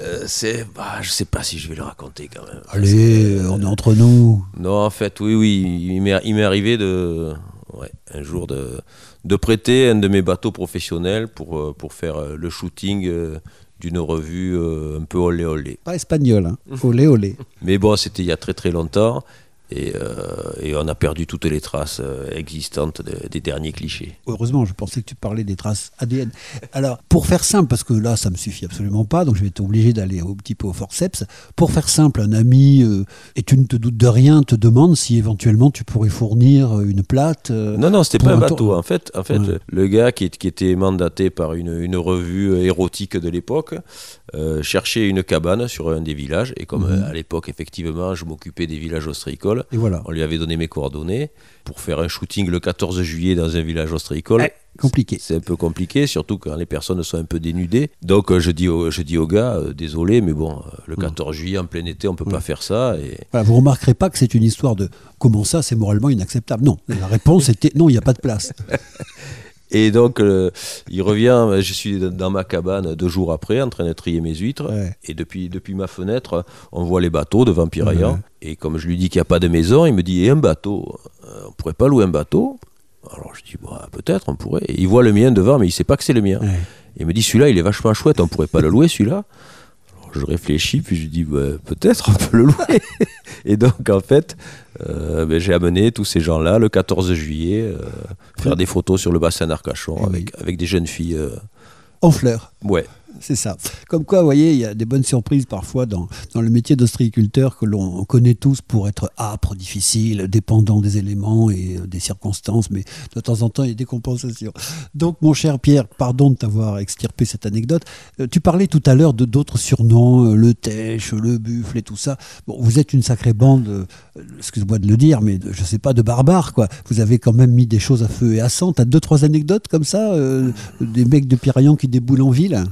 Euh, c'est, bah, je sais pas si je vais le raconter quand même. Allez, on est entre nous. Non, en fait, oui, oui, il m'est, il m'est arrivé de, ouais, un jour de, de prêter un de mes bateaux professionnels pour, euh, pour faire euh, le shooting euh, d'une revue euh, un peu olé olé. Pas espagnol, hein. Olé, olé. *laughs* Mais bon, c'était il y a très très longtemps et, euh, et on a perdu toutes les traces euh, existantes de- des derniers clichés. Heureusement, je pensais que tu parlais des traces ADN. Alors, pour faire simple, parce que là, ça me suffit absolument pas, donc je vais être obligé d'aller un petit peu au forceps. Pour faire simple, un ami, euh, et tu ne te doutes de rien, te demande si éventuellement tu pourrais fournir une plate. euh, Non, non, c'était pas un bateau. En fait, en fait Ouais. le gars qui, qui était mandaté par une, une revue érotique de l'époque euh, cherchait une cabane sur un des villages. Et comme Mhm. euh, à l'époque, effectivement, je m'occupais des villages ostréicoles, Et voilà. on lui avait donné mes coordonnées pour faire un shooting le 14 juillet dans un village ostréicole. Compliqué. C'est un peu compliqué, surtout quand les personnes sont un peu dénudées. Donc euh, je dis au, je dis au gars, désolé, mais bon, le 14 juillet en plein été, on peut pas faire ça. Et Voilà, vous remarquerez pas que c'est une histoire de comment ça, c'est moralement inacceptable. Non, la réponse était non, il n'y a pas de place. *laughs* Et donc, euh, il revient, je suis dans ma cabane deux jours après, en train de trier mes huîtres. Ouais. Et depuis, depuis ma fenêtre, on voit les bateaux devant Piraillan. Et comme je lui dis qu'il n'y a pas de maison, il me dit Et un bateau? Euh, On pourrait pas louer un bateau? Alors je dis bah, Peut-être, on pourrait. Et il voit le mien devant, mais il sait pas que c'est le mien. Ouais. Il me dit Celui-là, il est vachement chouette, on pourrait pas le louer, celui-là Je réfléchis, puis je dis bah, Peut-être, on peut le louer. et donc, en fait, euh, ben, j'ai amené tous ces gens-là le 14 juillet euh, faire des photos sur le bassin d'Arcachon Eh oui. avec des jeunes filles. euh, En fleurs. ouais. C'est ça. Comme quoi, vous voyez, il y a des bonnes surprises parfois dans, dans le métier d'ostréiculteur que l'on connaît tous pour être âpre, difficile, dépendant des éléments et euh, des circonstances, mais de temps en temps, il y a des compensations. Donc, mon cher Pierre, pardon de t'avoir extirpé cette anecdote. Euh, tu parlais tout à l'heure de d'autres surnoms, euh, le tèche, le buffle et tout ça. Bon, vous êtes une sacrée bande, excuse-moi de le dire, mais de- je sais pas, de barbares, quoi. Vous avez quand même mis des choses à feu et à sang. T'as deux, trois anecdotes comme ça, des mecs de Piraillan qui déboulent en ville?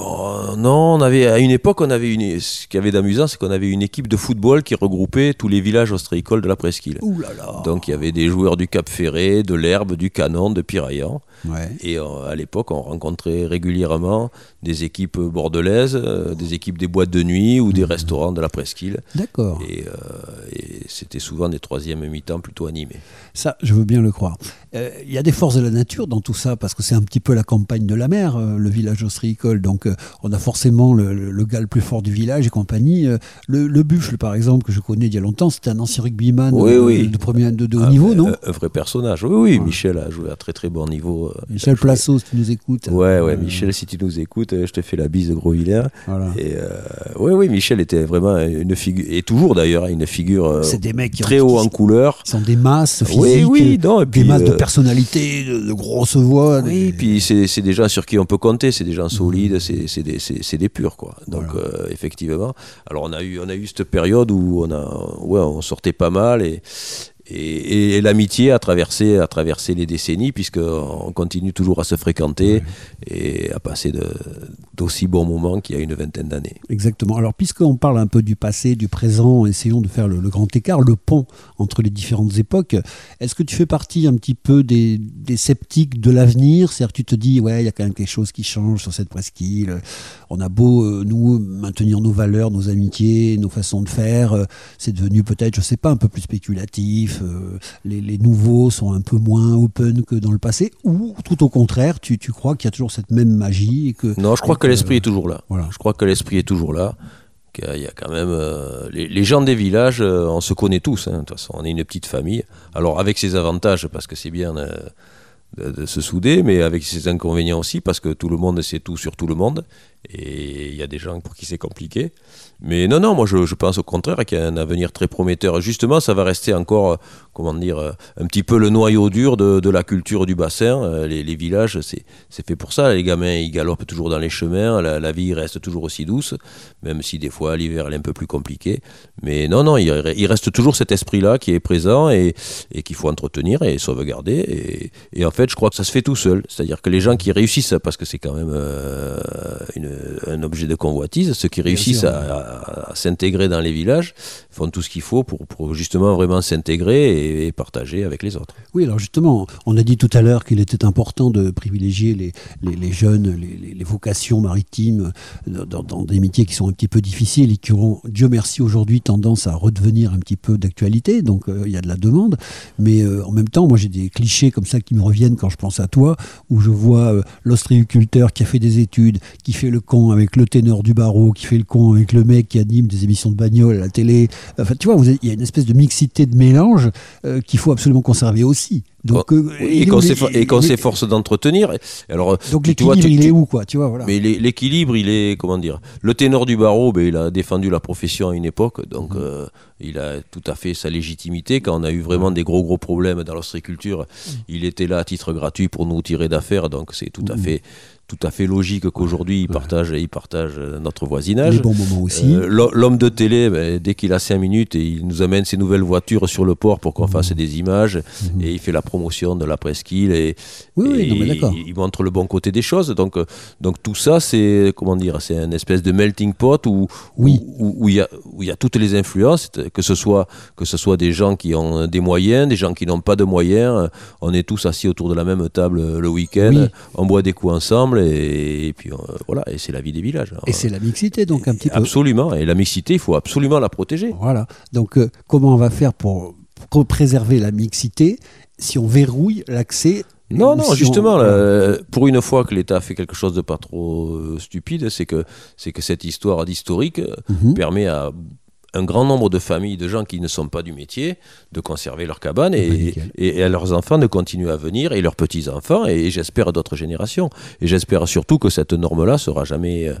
Oh, non, on avait, à une époque, on avait une, ce qu'il y avait d'amusant, c'est qu'on avait une équipe de football qui regroupait tous les villages ostréicoles de la presqu'île. Ouh là là Donc il y avait des joueurs du Cap Ferré, de l'Herbe, du Canon, de Piraillan. Ouais. Et euh, à l'époque, on rencontrait régulièrement des équipes bordelaises, euh, des équipes des boîtes de nuit ou des restaurants de la presqu'île. D'accord. Et, euh, et c'était souvent des troisièmes mi-temps plutôt animés. Ça, je veux bien le croire. Euh, Il y a des forces de la nature dans tout ça, parce que c'est un petit peu la campagne de la mer, le village ostréicole. Donc, euh, on on a forcément le, le- le gars le plus fort du village et compagnie. Euh, Le, le Buffle, par exemple, que je connais d'il y a longtemps, c'était un ancien rugbyman Oui, oui. de, premier, de, de haut Ah, niveau, non un, vrai personnage. Oui, oui, Michel a joué à très très bon niveau. euh, Michel Placeau, si tu nous écoutes. Ouais, ouais, Euh, Michel, si tu nous écoutes, je te fais la bise de gros vilain. Voilà. Et euh, oui, oui, Michel était vraiment une figure, et toujours d'ailleurs, hein, une figure des mecs qui, très ont, haut qui en couleur. sont des masses physiques, Oui, oui, non, et des puis, masses de personnalité, de, de grosses voix. Oui, des- puis c'est c'est des gens sur qui on peut compter, c'est des gens solides, c'est des, des purs, quoi. Donc, Voilà. euh, effectivement. Alors, on a, eu, on a eu cette période où on, a, ouais, on sortait pas mal et, et, et l'amitié a traversé, a traversé les décennies, puisqu'on continue toujours à se fréquenter et à passer d'aussi bons moments qu'il y a une vingtaine d'années. Exactement. Alors, puisqu'on parle un peu du passé, du présent, essayons de faire le, le grand écart, le pont entre les différentes époques. Est-ce que tu fais partie un petit peu des, des sceptiques de l'avenir? C'est-à-dire que tu te dis, ouais, il y a quand même quelque chose qui change sur cette presqu'île. On a beau, euh, nous, maintenir nos valeurs, nos amitiés, nos façons de faire. euh, c'est devenu peut-être, je sais pas, un peu plus spéculatif. Euh, les, les nouveaux sont un peu moins open que dans le passé. Ou, tout au contraire, tu, tu crois qu'il y a toujours cette même magie et que Non, je crois que l'esprit est toujours là. voilà. Je crois que l'esprit est toujours là. qu'il y a- Il y a quand même euh, les, les gens des villages, euh, on se connaît tous. hein, de toute façon, on est une petite famille. Alors avec ses avantages, parce que c'est bien euh, de, se souder, mais avec ses inconvénients aussi, parce que tout le monde sait tout sur tout le monde. Et il y a des gens pour qui c'est compliqué. Mais non, non, moi je, pense au contraire qu'il y a un avenir très prometteur. Justement, ça va rester encore, comment dire, un petit peu le noyau dur de, la culture du bassin. Euh, Les, villages, c'est fait pour ça. Les gamins, ils galopent toujours dans les chemins. La, vie reste toujours aussi douce, même si des fois l'hiver elle est un peu plus compliqué. Mais non, non, il, re- il reste toujours cet esprit-là qui est présent et, qu'il faut entretenir et sauvegarder. Et en fait, je crois que ça se fait tout seul. C'est-à-dire que les gens qui réussissent, parce que c'est quand même euh, une- un objet de convoitise, ceux qui réussissent sûr. à, à- à s'intégrer dans les villages font tout ce qu'il faut pour, pour justement vraiment s'intégrer et, et partager avec les autres. Oui, alors justement, on a dit tout à l'heure qu'il était important de privilégier les, les, les jeunes, les, vocations maritimes dans, dans des métiers qui sont un petit peu difficiles et qui ont, Dieu merci, aujourd'hui tendance à redevenir un petit peu d'actualité. Donc euh, il y a de la demande. Mais euh, en même temps, moi j'ai des clichés comme ça qui me reviennent quand je pense à toi, où je vois euh, l'ostréiculteur qui a fait des études, qui fait le con avec le ténor du barreau, qui fait le con avec le mec qui anime des émissions de bagnole à la télé. Enfin, tu vois, il y a une espèce de mixité de mélange euh, qu'il faut absolument conserver aussi. Donc, euh, et qu'on s'efforce d'entretenir. Et Alors, Donc l'équilibre, il est où, quoi Tu vois, voilà. Mais l'é- l'équilibre, il est, comment dire, le ténor du barreau, ben, il a défendu la profession à une époque, donc Mhm. euh, il a tout à fait sa légitimité. Quand on a eu vraiment des gros gros problèmes dans l'ostréiculture, Mhm. il était là à titre gratuit pour nous tirer d'affaires, donc c'est tout à Mhm. fait, tout à fait logique qu'aujourd'hui il partage, il partage euh, notre voisinage. les bons moments aussi. Euh, l'ho- L'homme de télé, ben, dès qu'il a 5 minutes, et il nous amène ses nouvelles voitures sur le port pour qu'on Mhm. fasse des images, et il fait la promotion de la presqu'île, et, oui, oui, et non, mais d'accord. il, il montre le bon côté des choses. Donc, euh, donc tout ça, c'est comment dire, c'est une espèce de melting pot où Oui. où il y a où il y a toutes les influences, que ce soit que ce soit des gens qui ont des moyens, des gens qui n'ont pas de moyens. On est tous assis autour de la même table le week-end, on boit des coups ensemble, et, et puis euh, voilà, et c'est la vie des villages. Et c'est la mixité, donc un petit peu. Absolument. Et la mixité, il faut absolument la protéger. Voilà. Donc, euh, comment on va faire pour, pour préserver la mixité si on verrouille l'accès Non, non, justement, euh, pour une fois que l'État fait quelque chose de pas trop euh, stupide, c'est que, c'est que cette histoire d'historique Mhm. permet à un grand nombre de familles, de gens qui ne sont pas du métier, de conserver leur cabane Eh ben, et, et- et à leurs enfants de continuer à venir et leurs petits-enfants et, j'espère d'autres générations. Et j'espère surtout que cette norme-là sera jamais euh,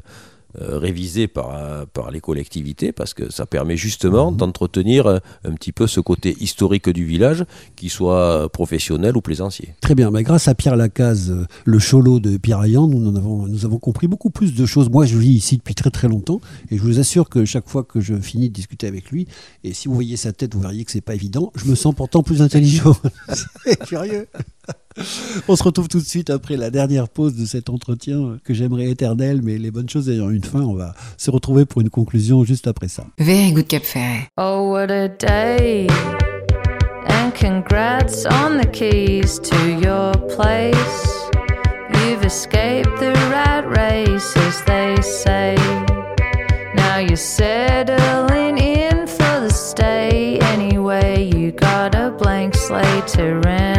euh, révisée par, euh, par les collectivités parce que ça permet justement Mhm. d'entretenir euh, un petit peu ce côté historique du village, qu'il soit professionnel ou plaisancier. Très bien, mais grâce à Pierre Lacaze, le cholo de Pierre Ayan, nous, en avons, nous avons compris beaucoup plus de choses. Moi, je vis ici depuis très très longtemps et je vous assure que chaque fois que je finis de discuter avec lui, et si vous voyez sa tête, vous verriez que c'est pas évident, je me sens pourtant plus intelligent. *laughs* c'est curieux. *laughs* On se retrouve tout de suite après la dernière pause de cet entretien que j'aimerais éternel, mais les bonnes choses ayant une fin, on va se retrouver pour une conclusion juste après ça. Very good Cap Ferret. Oh, what a day! And congrats on the keys to your place. You've escaped the rat race, as they say. Now you're settling in for the stay. Anyway, you got a blank slate to renovate.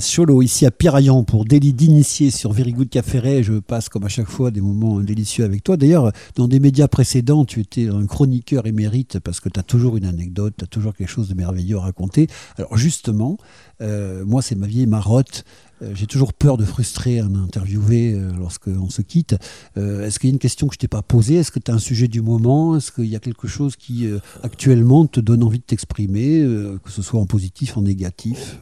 Cholo, ici à Piraillan pour délit d'initié sur Very Good Café. Je passe comme à chaque fois des moments délicieux avec toi. D'ailleurs, dans des médias précédents, tu étais un chroniqueur émérite parce que tu as toujours une anecdote, tu as toujours quelque chose de merveilleux à raconter. Alors justement, euh, moi c'est ma vieille marotte. Euh, J'ai toujours peur de frustrer un interviewé euh, lorsqu'on se quitte. Est-ce qu'il y a une question que je t'ai pas posée? Est-ce que tu as un sujet du moment? Est-ce qu'il y a quelque chose qui actuellement te donne envie de t'exprimer, que ce soit en positif, en négatif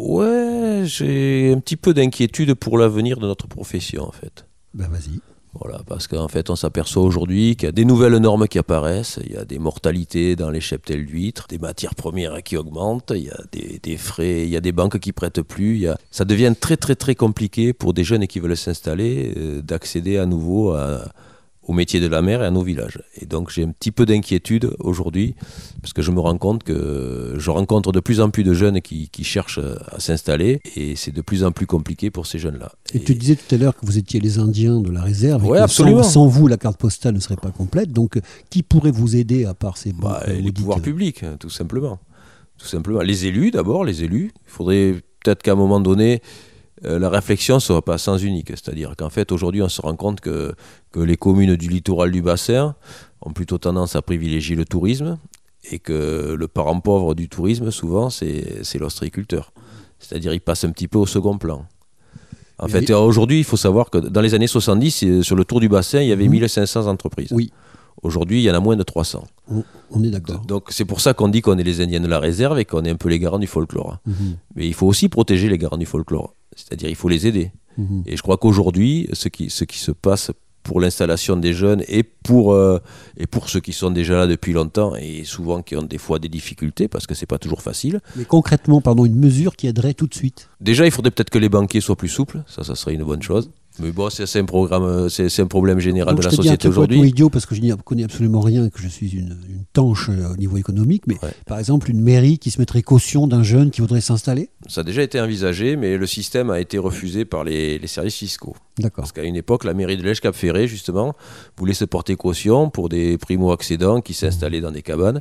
Ouais, j'ai un petit peu d'inquiétude pour l'avenir de notre profession en fait. Ben vas-y. Voilà, parce qu'en fait, on s'aperçoit aujourd'hui qu'il y a des nouvelles normes qui apparaissent, il y a des mortalités dans les cheptels d'huîtres, des matières premières qui augmentent, il y a des, des frais, il y a des banques qui prêtent plus. il y a- Ça devient très très très compliqué pour des jeunes qui veulent s'installer euh, d'accéder à nouveau à- au métier de la mer et à nos villages. Et donc j'ai un petit peu d'inquiétude aujourd'hui, parce que je me rends compte que je rencontre de plus en plus de jeunes qui, qui cherchent à s'installer, et c'est de plus en plus compliqué pour ces jeunes-là. Et tu disais tout à l'heure que vous étiez les Indiens de la réserve. et Ouais, que absolument. Sans, sans vous, la carte postale ne serait pas complète. Donc, qui pourrait vous aider à part ces Bah, euh, les pouvoirs publics, hein, tout simplement. Tout simplement. Les élus, d'abord, les élus. Il faudrait peut-être qu'à un moment donné, euh, la réflexion ne soit pas sens unique. C'est-à-dire qu'en fait, aujourd'hui, on se rend compte que, que les communes du littoral du bassin ont plutôt tendance à privilégier le tourisme et que le parent pauvre du tourisme, souvent, c'est l'ostréiculteur. C'est-à-dire, il passe un petit peu au second plan. En fait, aujourd'hui, il faut savoir que dans les années 70, euh, sur le tour du bassin, il y avait Mhm. 1500 entreprises. Oui. Aujourd'hui, il y en a moins de 300. On, on est d'accord. Donc c'est pour ça qu'on dit qu'on est les Indiens de la réserve et qu'on est un peu les garants du folklore. Mhm, Mais il faut aussi protéger les garants du folklore. C'est-à-dire il faut les aider. mhm. Et je crois qu'aujourd'hui, ce qui, ce qui se passe pour l'installation des jeunes et pour, euh, et pour ceux qui sont déjà là depuis longtemps et souvent qui ont des fois des difficultés parce que c'est pas toujours facile. Mais concrètement, pardon, une mesure qui aiderait tout de suite? Déjà, il faudrait peut-être que les banquiers soient plus souples. Ça, ça serait une bonne chose. Mais bon, c'est un, programme, c'est c'est un problème général Donc, de je la société truc complètement aujourd'hui. idiot parce que je n'y connais absolument rien et que je suis une, une tanche euh, au niveau économique. Mais Ouais. par exemple, une mairie qui se mettrait caution d'un jeune qui voudrait s'installer? Ça a déjà été envisagé, mais le système a été refusé par les, les services fiscaux. D'accord. Parce qu'à une époque, la mairie de Lège Cap Ferré, justement, voulait se porter caution pour des primo-accédants qui s'installaient dans des cabanes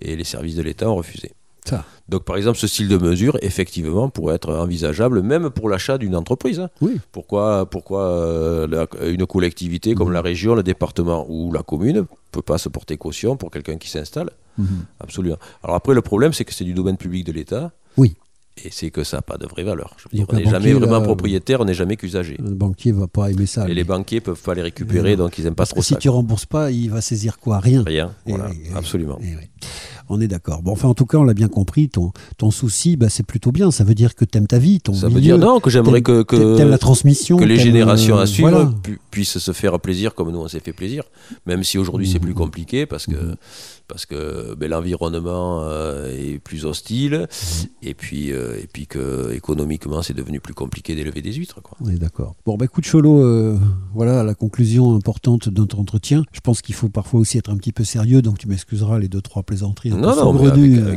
et les services de l'État ont refusé. Ça. Donc, par exemple, ce style de mesure, effectivement, pourrait être envisageable même pour l'achat d'une entreprise. hein. Oui. Pourquoi, pourquoi euh, la- une collectivité comme la région, le département ou la commune ne peut pas se porter caution pour quelqu'un qui s'installe? Mhm. Absolument. Alors après, le problème, c'est que c'est du domaine public de l'État. Oui. Et c'est que ça n'a pas de vraie valeur. Je veux Donc dire, on n'est jamais vraiment là, propriétaire, on n'est jamais qu'usager. Le banquier va pas aimer ça. Et lui. les banquiers peuvent pas les récupérer, non. donc ils n'aiment pas trop si ça. tu rembourses pas, il va saisir quoi? Rien. Rien, Et voilà, et absolument. oui, et oui. On est d'accord. Bon, enfin, en tout cas, on l'a bien compris. Ton, ton souci, bah, c'est plutôt bien. Ça veut dire que tu aimes ta vie, ton Ça veut dire non, que j'aimerais que, que, la transmission. que les générations euh, à suivre voilà. pu- puissent se faire plaisir comme nous on s'est fait plaisir. Même si aujourd'hui c'est plus compliqué parce que, parce que ben, l'environnement euh, est plus hostile et puis, euh, et puis que économiquement c'est devenu plus compliqué d'élever des huîtres. Quoi. On est d'accord. Bon, bah, écoute, Cholo, euh, voilà la conclusion importante de notre entretien. Je pense qu'il faut parfois aussi être un petit peu sérieux, donc tu m'excuseras les deux, trois plaisanteries un peu Non, non, avec, euh,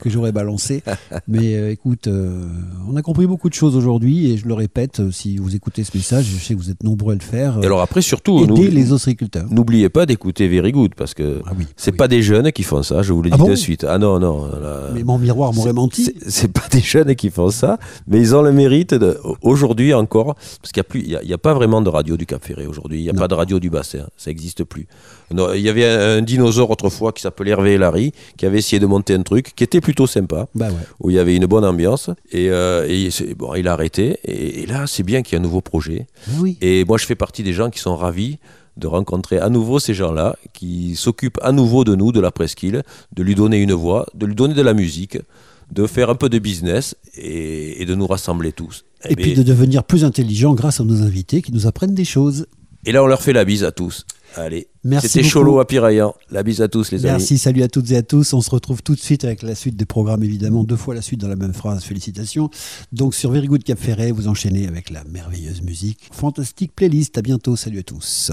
que j'aurais balancées. *laughs* Mais euh, écoute, on a compris beaucoup de choses aujourd'hui et je le répète, si vous écoutez ce message, je sais que vous êtes nombreux à le faire. Et alors après surtout, aider les ostréiculteurs. n'oubliez pas d'écouter Very Good parce que Ah oui, c'est oui. pas des jeunes qui font ça, je vous le Ah dis bon de suite. Ah non, non. là- Mais mon miroir m'aurait menti. c'est- pas des jeunes qui font ça, mais ils ont le mérite aujourd'hui encore, parce qu'il n'y a, plus- il y a, y a pas vraiment de radio du Cap Ferré aujourd'hui, il n'y a Non. pas de radio du bassin, ça n'existe plus. Il y avait un, un dinosaure autrefois qui s'appelait Hervé Larry, qui avait essayé de monter un truc qui était plutôt sympa, Bah ouais. où il y avait une bonne ambiance, et, euh, et bon, il a arrêté, et, et là c'est bien qu'il y ait un nouveau projet. Oui. Et moi, je fais partie des gens qui sont ravis de rencontrer à nouveau ces gens-là qui s'occupent à nouveau de nous, de la presqu'île, de lui donner une voix, de lui donner de la musique, de faire un peu de business et, et de nous rassembler tous. Et puis de devenir plus intelligent grâce à nos invités qui nous apprennent des choses. Et là, on leur fait la bise à tous. Allez, Merci c'était. Cholo à Piraillan. La bise à tous, les amis. Merci, salut à toutes et à tous. On se retrouve tout de suite avec la suite des programmes, évidemment, deux fois la suite dans la même phrase. Félicitations. Donc sur Very Good Cap Ferret, vous enchaînez avec la merveilleuse musique. Fantastique playlist. À bientôt. Salut à tous.